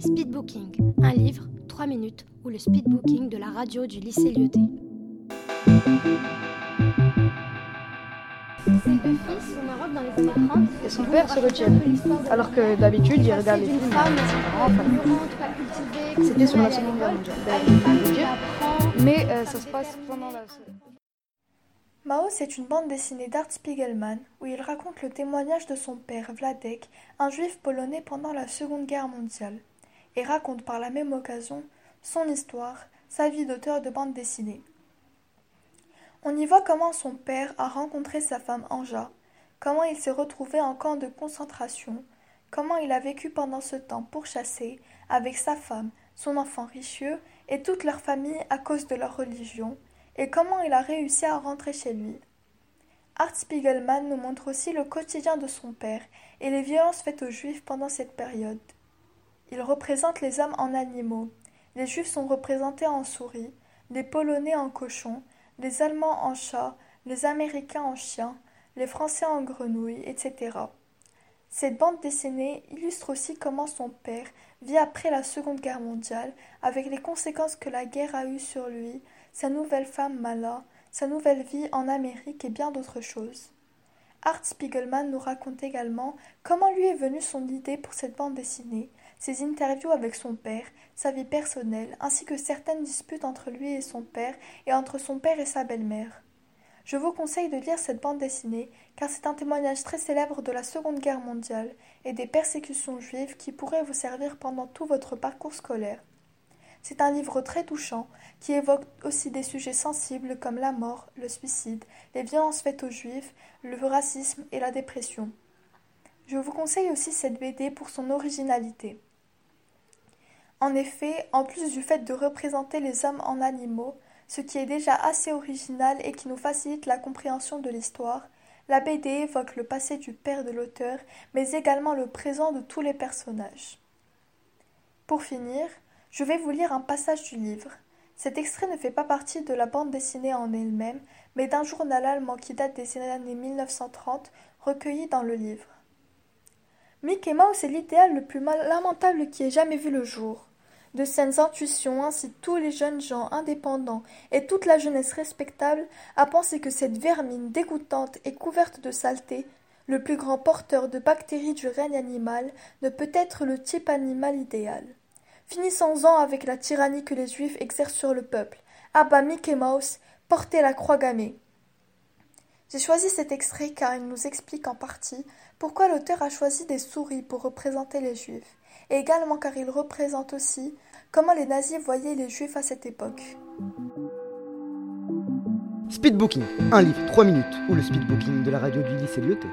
Speedbooking, un livre, 3 minutes, ou le speedbooking de la radio du lycée Lyoté. Ces deux fils au Maroc dans les années 30. Et son père se retient. Alors que d'habitude, il regarde les films. C'était sur la Seconde Guerre mondiale. Mais euh, ça se passe pendant la. Mao, c'est une bande dessinée d'Art Spiegelman où il raconte le témoignage de son père, Vladek, un juif polonais pendant la Seconde Guerre mondiale, et raconte par la même occasion son histoire, sa vie d'auteur de bande dessinée. On y voit comment son père a rencontré sa femme Anja, comment il s'est retrouvé en camp de concentration, comment il a vécu pendant ce temps pourchassé avec sa femme, son enfant Richelieu et toute leur famille à cause de leur religion, et comment il a réussi à rentrer chez lui. Art Spiegelman nous montre aussi le quotidien de son père et les violences faites aux juifs pendant cette période. Il représente les hommes en animaux. Les juifs sont représentés en souris, les polonais en cochons, les allemands en chats, les américains en chiens, les français en grenouilles, etc. Cette bande dessinée illustre aussi comment son père vit après la Seconde Guerre mondiale, avec les conséquences que la guerre a eues sur lui, sa nouvelle femme Mala, sa nouvelle vie en Amérique et bien d'autres choses. Art Spiegelman nous raconte également comment lui est venue son idée pour cette bande dessinée, ses interviews avec son père, sa vie personnelle, ainsi que certaines disputes entre lui et son père et entre son père et sa belle-mère. Je vous conseille de lire cette bande dessinée car c'est un témoignage très célèbre de la Seconde Guerre mondiale et des persécutions juives qui pourraient vous servir pendant tout votre parcours scolaire. C'est un livre très touchant qui évoque aussi des sujets sensibles comme la mort, le suicide, les violences faites aux juifs, le racisme et la dépression. Je vous conseille aussi cette BD pour son originalité. En effet, en plus du fait de représenter les hommes en animaux, ce qui est déjà assez original et qui nous facilite la compréhension de l'histoire, la BD évoque le passé du père de l'auteur, mais également le présent de tous les personnages. Pour finir, je vais vous lire un passage du livre. Cet extrait ne fait pas partie de la bande dessinée en elle-même, mais d'un journal allemand qui date des années 1930, recueilli dans le livre. Mickey Mouse est l'idéal le plus lamentable qui ait jamais vu le jour. De saines intuitions incitent tous les jeunes gens indépendants et toute la jeunesse respectable à penser que cette vermine dégoûtante et couverte de saleté, le plus grand porteur de bactéries du règne animal, ne peut être le type animal idéal. Finissons-en avec la tyrannie que les Juifs exercent sur le peuple. Bah Mickey Mouse, portez la croix gammée. J'ai choisi cet extrait car il nous explique en partie pourquoi l'auteur a choisi des souris pour représenter les Juifs, également car il représente aussi comment les nazis voyaient les Juifs à cette époque. Speedbooking, un livre, 3 minutes, ou le speedbooking de la radio du lycée Lyoté.